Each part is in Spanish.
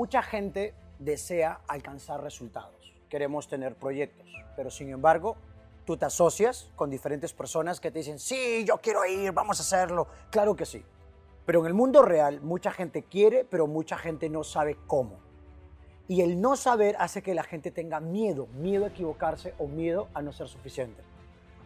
Mucha gente desea alcanzar resultados. Queremos tener proyectos, pero sin embargo, tú te asocias con diferentes personas que te dicen, sí, yo quiero ir, vamos a hacerlo. Claro que sí. Pero en el mundo real, mucha gente quiere, pero mucha gente no sabe cómo. Y el no saber hace que la gente tenga miedo, miedo a equivocarse o miedo a no ser suficiente.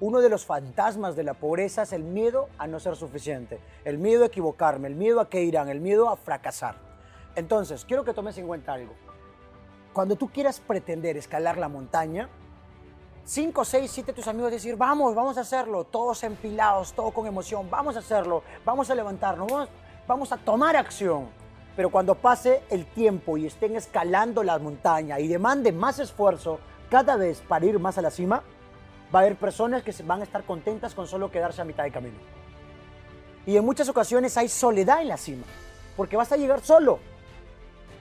Uno de los fantasmas de la pobreza es el miedo a no ser suficiente, el miedo a equivocarme, el miedo a que irán, el miedo a fracasar. Entonces, quiero que tomes en cuenta algo. Cuando tú quieras pretender escalar la montaña, 5, 6, 7 tus amigos decir, vamos, vamos a hacerlo, todos empilados, todo con emoción, vamos a hacerlo, vamos a levantarnos, vamos, vamos a tomar acción. Pero cuando pase el tiempo y estén escalando la montaña y demande más esfuerzo cada vez para ir más a la cima, va a haber personas que van a estar contentas con solo quedarse a mitad de camino. Y en muchas ocasiones hay soledad en la cima, porque vas a llegar solo.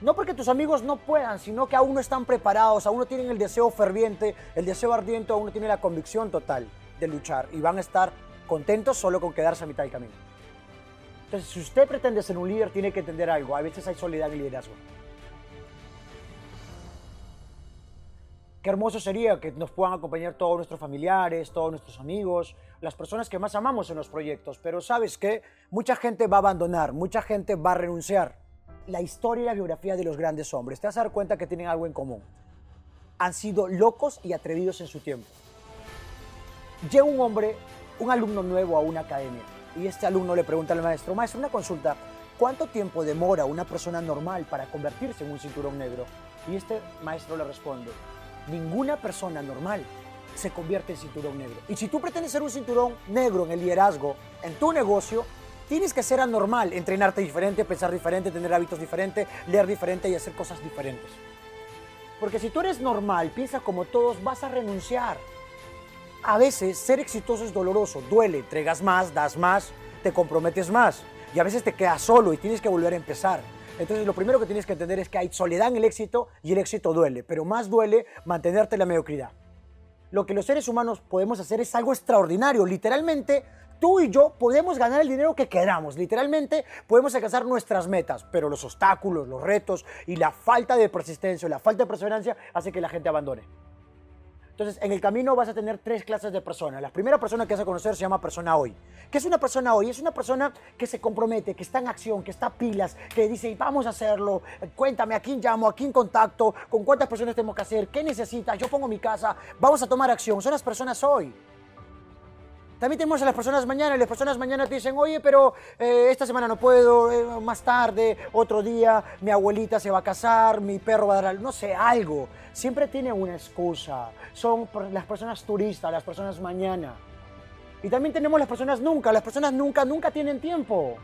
No porque tus amigos no puedan, sino que aún no están preparados, aún no tienen el deseo ferviente, el deseo ardiente, aún no tienen la convicción total de luchar y van a estar contentos solo con quedarse a mitad del camino. Entonces, si usted pretende ser un líder, tiene que entender algo. A veces hay soledad en el liderazgo. Qué hermoso sería que nos puedan acompañar todos nuestros familiares, todos nuestros amigos, las personas que más amamos en los proyectos. Pero sabes qué? Mucha gente va a abandonar, mucha gente va a renunciar. La historia y la biografía de los grandes hombres, te vas a dar cuenta que tienen algo en común. Han sido locos y atrevidos en su tiempo. Llega un hombre, un alumno nuevo a una academia, y este alumno le pregunta al maestro, maestro, una consulta, ¿cuánto tiempo demora una persona normal para convertirse en un cinturón negro? Y este maestro le responde, ninguna persona normal se convierte en cinturón negro. Y si tú pretendes ser un cinturón negro en el liderazgo, en tu negocio, tienes que ser anormal, entrenarte diferente, pensar diferente, tener hábitos diferentes, leer diferente y hacer cosas diferentes. Porque si tú eres normal, piensa como todos, vas a renunciar. A veces ser exitoso es doloroso, duele, entregas más, das más, te comprometes más y a veces te quedas solo y tienes que volver a empezar. Entonces lo primero que tienes que entender es que hay soledad en el éxito y el éxito duele, pero más duele mantenerte en la mediocridad. Lo que los seres humanos podemos hacer es algo extraordinario, literalmente tú y yo podemos ganar el dinero que queramos, literalmente podemos alcanzar nuestras metas, pero los obstáculos, los retos y la falta de persistencia, la falta de perseverancia hace que la gente abandone. Entonces, en el camino vas a tener tres clases de personas. La primera persona que vas a conocer se llama persona hoy. ¿Qué es una persona hoy? Es una persona que se compromete, que está en acción, que está pilas, que dice, vamos a hacerlo, cuéntame a quién llamo, a quién contacto, con cuántas personas tenemos que hacer, qué necesitas, yo pongo mi casa, vamos a tomar acción. Son las personas hoy. También tenemos a las personas mañana, y las personas mañana te dicen, oye, pero eh, esta semana no puedo, eh, más tarde, otro día, mi abuelita se va a casar, mi perro va a dar, no sé, algo. Siempre tiene una excusa. Son las personas turistas, las personas mañana. Y también tenemos las personas nunca, las personas nunca, nunca tienen tiempo.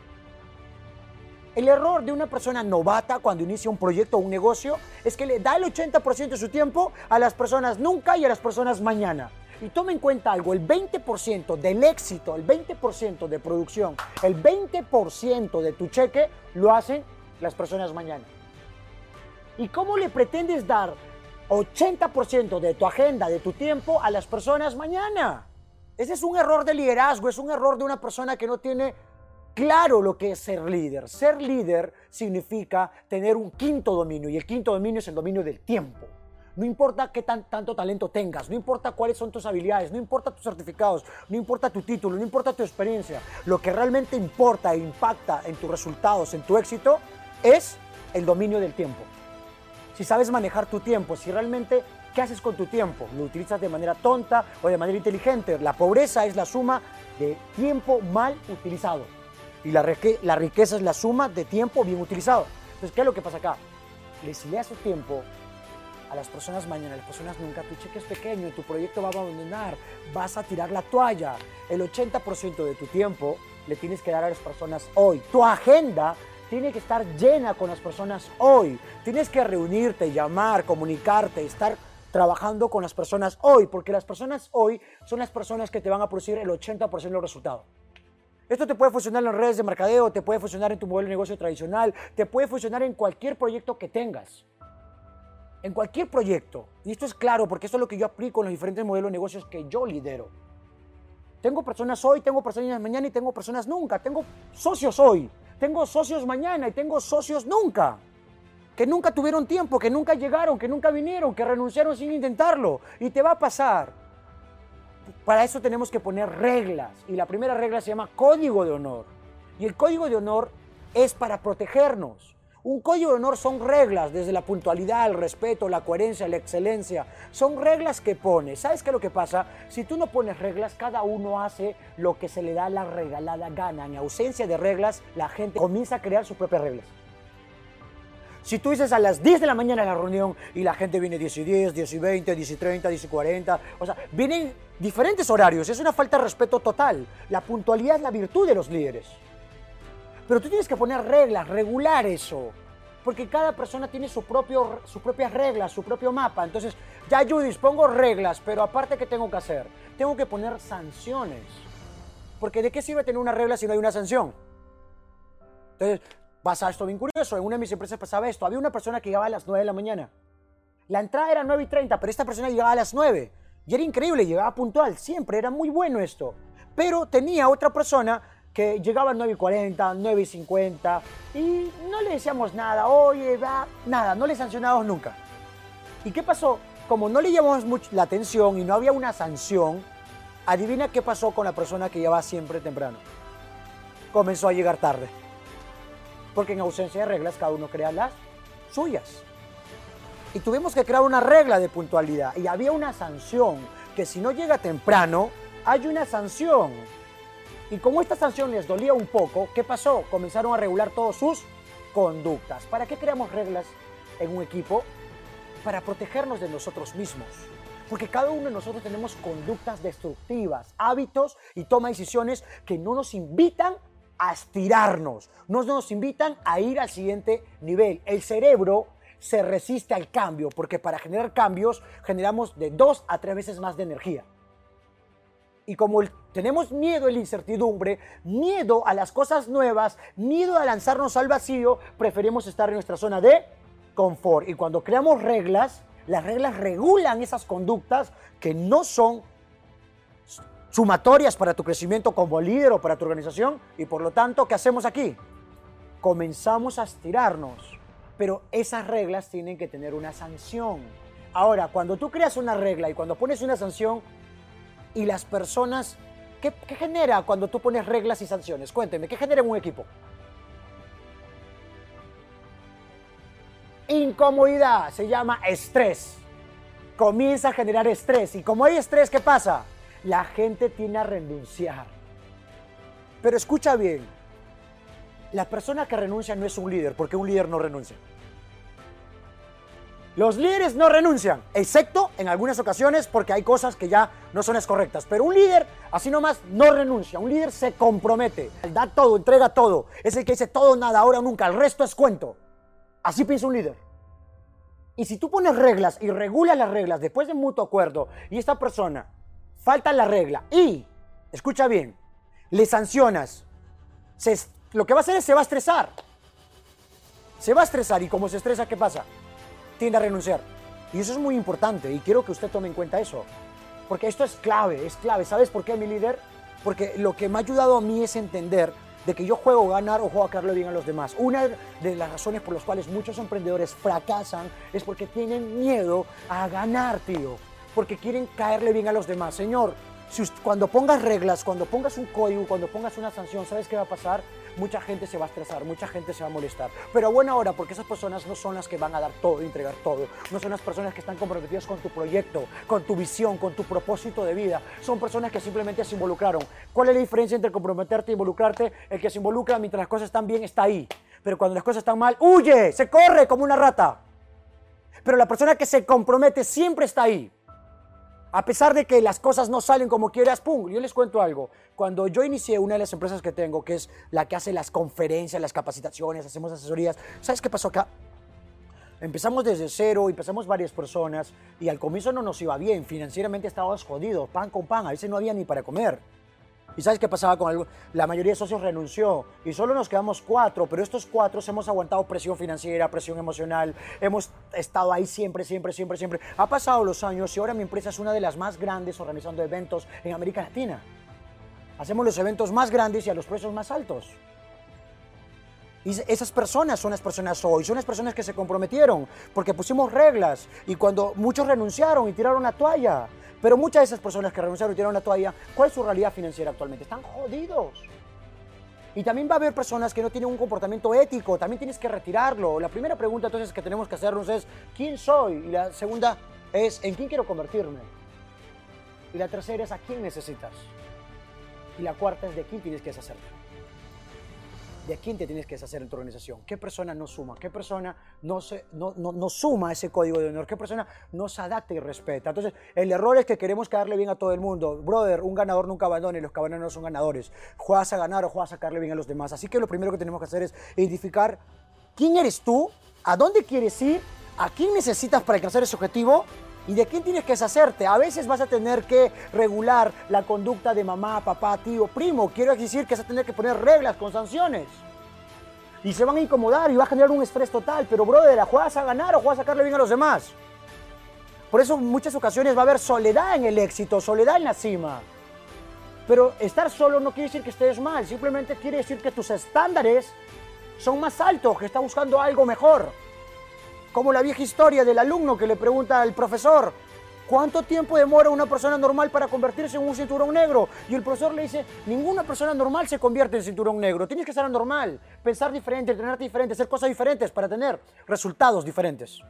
El error de una persona novata cuando inicia un proyecto o un negocio es que le da el 80% de su tiempo a las personas nunca y a las personas mañana. Y toma en cuenta algo, el 20% del éxito, el 20% de producción, el 20% de tu cheque lo hacen las personas mañana. ¿Y cómo le pretendes dar 80% de tu agenda, de tu tiempo a las personas mañana? Ese es un error de liderazgo, es un error de una persona que no tiene claro lo que es ser líder. Ser líder significa tener un quinto dominio y el quinto dominio es el dominio del tiempo. No importa qué tanto talento tengas, no importa cuáles son tus habilidades, no importa tus certificados, no importa tu título, no importa tu experiencia. Lo que realmente importa e impacta en tus resultados, en tu éxito, es el dominio del tiempo. Si sabes manejar tu tiempo, si realmente, ¿qué haces con tu tiempo? ¿Lo utilizas de manera tonta o de manera inteligente? La pobreza es la suma de tiempo mal utilizado. Y la, riqueza es la suma de tiempo bien utilizado. Entonces, ¿qué es lo que pasa acá? Si le haces tiempo a las personas mañana, a las personas nunca, tu cheque es pequeño, tu proyecto va a abandonar, vas a tirar la toalla. El 80% de tu tiempo le tienes que dar a las personas hoy. Tu agenda tiene que estar llena con las personas hoy. Tienes que reunirte, llamar, comunicarte, estar trabajando con las personas hoy, porque las personas hoy son las personas que te van a producir el 80% de los resultados. Esto te puede funcionar en las redes de mercadeo, te puede funcionar en tu modelo de negocio tradicional, te puede funcionar en cualquier proyecto que tengas en cualquier proyecto, y esto es claro porque esto es lo que yo aplico en los diferentes modelos de negocios que yo lidero. Tengo personas hoy, tengo personas mañana y tengo personas nunca. Tengo socios hoy, tengo socios mañana y tengo socios nunca. que nunca tuvieron tiempo, que nunca llegaron, que nunca vinieron, que renunciaron sin intentarlo. Y te va a pasar. Para eso tenemos que poner reglas. Y la primera regla se llama código de honor. Y el código de honor es para protegernos. Un código de honor son reglas, desde la puntualidad, el respeto, la coherencia, la excelencia. Son reglas que pones. ¿Sabes qué es lo que pasa? Si tú no pones reglas, cada uno hace lo que se le da la regalada gana. En ausencia de reglas, la gente comienza a crear sus propias reglas. Si tú dices a las 10 de la mañana en la reunión y la gente viene 10 y 10, 10 y 20, 10 y 30, 10 y 40, o sea, vienen diferentes horarios, es una falta de respeto total. La puntualidad es la virtud de los líderes. Pero tú tienes que poner reglas, regular eso. Porque cada persona tiene su propio, sus propias reglas, su propio mapa. Entonces, ya Judith, pongo reglas, pero aparte, ¿qué tengo que hacer? Tengo que poner sanciones. Porque ¿de qué sirve tener una regla si no hay una sanción? Entonces, pasa esto bien curioso. En una de mis empresas pasaba esto. Había una persona que llegaba a las 9 de la mañana. La entrada era 9 y 30, pero esta persona llegaba a las 9. Y era increíble, llegaba puntual, siempre, era muy bueno esto. Pero tenía otra persona que llegaba a 9 y 40, 9 y 50 y no le decíamos nada, oye, nada, no le sancionamos nunca. ¿Y qué pasó? Como no le llamamos mucho la atención y no había una sanción, adivina qué pasó con la persona que llegaba siempre temprano. Comenzó a llegar tarde. Porque en ausencia de reglas cada uno crea las suyas. Y tuvimos que crear una regla de puntualidad y había una sanción, que si no llega temprano, hay una sanción. Y como esta sanción les dolía un poco, ¿qué pasó? Comenzaron a regular todas sus conductas. ¿Para qué creamos reglas en un equipo? Para protegernos de nosotros mismos. Porque cada uno de nosotros tenemos conductas destructivas, hábitos y toma decisiones que no nos invitan a estirarnos, no nos invitan a ir al siguiente nivel. El cerebro se resiste al cambio porque para generar cambios generamos de dos a tres veces más de energía. Y como tenemos miedo a la incertidumbre, miedo a las cosas nuevas, miedo a lanzarnos al vacío, preferimos estar en nuestra zona de confort. Y cuando creamos reglas, las reglas regulan esas conductas que no son sumatorias para tu crecimiento como líder o para tu organización. Y por lo tanto, ¿qué hacemos aquí? Comenzamos a estirarnos. Pero esas reglas tienen que tener una sanción. Ahora, cuando tú creas una regla y cuando pones una sanción, y las personas, ¿qué, genera cuando tú pones reglas y sanciones? Cuénteme, ¿qué genera en un equipo? Incomodidad, se llama estrés. Comienza a generar estrés y como hay estrés, ¿qué pasa? La gente tiene a renunciar. Pero escucha bien, la persona que renuncia no es un líder, porque un líder no renuncia. Los líderes no renuncian, excepto en algunas ocasiones porque hay cosas que ya no son las correctas. Pero un líder, así nomás, no renuncia. Un líder se compromete, da todo, entrega todo. Es el que dice todo, nada, ahora, nunca. El resto es cuento. Así piensa un líder. Y si tú pones reglas y regulas las reglas después de mutuo acuerdo y esta persona falta la regla y, escucha bien, le sancionas, lo que va a hacer es se va a estresar. Se va a estresar y como se estresa, ¿qué pasa? Tiende a renunciar. Y eso es muy importante y quiero que usted tome en cuenta eso. Porque esto es clave, es clave. ¿Sabes por qué, mi líder? Porque lo que me ha ayudado a mí es entender de que yo juego ganar o juego a caerle bien a los demás. Una de las razones por las cuales muchos emprendedores fracasan es porque tienen miedo a ganar, tío. Porque quieren caerle bien a los demás. Señor, si cuando pongas reglas, cuando pongas un código, cuando pongas una sanción, ¿sabes qué va a pasar? mucha gente se va a estresar, mucha gente se va a molestar. Pero a buena hora, porque esas personas no son las que van a dar todo, entregar todo. No son las personas que están comprometidas con tu proyecto, con tu visión, con tu propósito de vida. Son personas que simplemente se involucraron. ¿Cuál es la diferencia entre comprometerte e involucrarte? El que se involucra mientras las cosas están bien está ahí. Pero cuando las cosas están mal, huye, se corre como una rata. Pero la persona que se compromete siempre está ahí. A pesar de que las cosas no salen como quieras, pum, yo les cuento algo. Cuando yo inicié una de las empresas que tengo, que es la que hace las conferencias, las capacitaciones, hacemos asesorías, ¿sabes qué pasó acá? Empezamos desde cero, empezamos varias personas y al comienzo no nos iba bien, financieramente estábamos jodidos, pan con pan, a veces no había ni para comer. ¿Y sabes qué pasaba con algo? La mayoría de socios renunció y solo nos quedamos cuatro, pero estos cuatro hemos aguantado presión financiera, presión emocional, hemos estado ahí siempre, siempre, siempre, siempre. Ha pasado los años y ahora mi empresa es una de las más grandes organizando eventos en América Latina. Hacemos los eventos más grandes y a los precios más altos. Y esas personas son las personas hoy, son las personas que se comprometieron, porque pusimos reglas y cuando muchos renunciaron y tiraron la toalla, pero muchas de esas personas que renunciaron y tiraron la toalla, ¿cuál es su realidad financiera actualmente? Están jodidos. Y también va a haber personas que no tienen un comportamiento ético, también tienes que retirarlo. La primera pregunta entonces que tenemos que hacernos es, ¿quién soy? Y la segunda es, ¿en quién quiero convertirme? Y la tercera es, ¿a quién necesitas? Y la cuarta es, ¿de quién tienes que deshacerte? De quién te tienes que deshacer en tu organización. ¿Qué persona no suma? ¿Qué persona no, se, no, no, suma ese código de honor? ¿Qué persona no se adapta y respeta? Entonces, el error es que queremos quedarle bien a todo el mundo. Brother, un ganador nunca abandona y los caballeros no son ganadores. Juegas a ganar o juegas a sacarle bien a los demás. Así que lo primero que tenemos que hacer es identificar quién eres tú, a dónde quieres ir, a quién necesitas para alcanzar ese objetivo ¿Y de quién tienes que deshacerte? A veces vas a tener que regular la conducta de mamá, papá, tío, primo. Quiero decir que vas a tener que poner reglas con sanciones. Y se van a incomodar y va a generar un estrés total. Pero, brother, ¿juegas a ganar o juegas a sacarle bien a los demás? Por eso en muchas ocasiones va a haber soledad en el éxito, soledad en la cima. Pero estar solo no quiere decir que estés mal, simplemente quiere decir que tus estándares son más altos, que estás buscando algo mejor. Como la vieja historia del alumno que le pregunta al profesor, ¿cuánto tiempo demora una persona normal para convertirse en un cinturón negro? Y el profesor le dice, ninguna persona normal se convierte en cinturón negro. Tienes que ser normal, pensar diferente, entrenarte diferente, hacer cosas diferentes para tener resultados diferentes.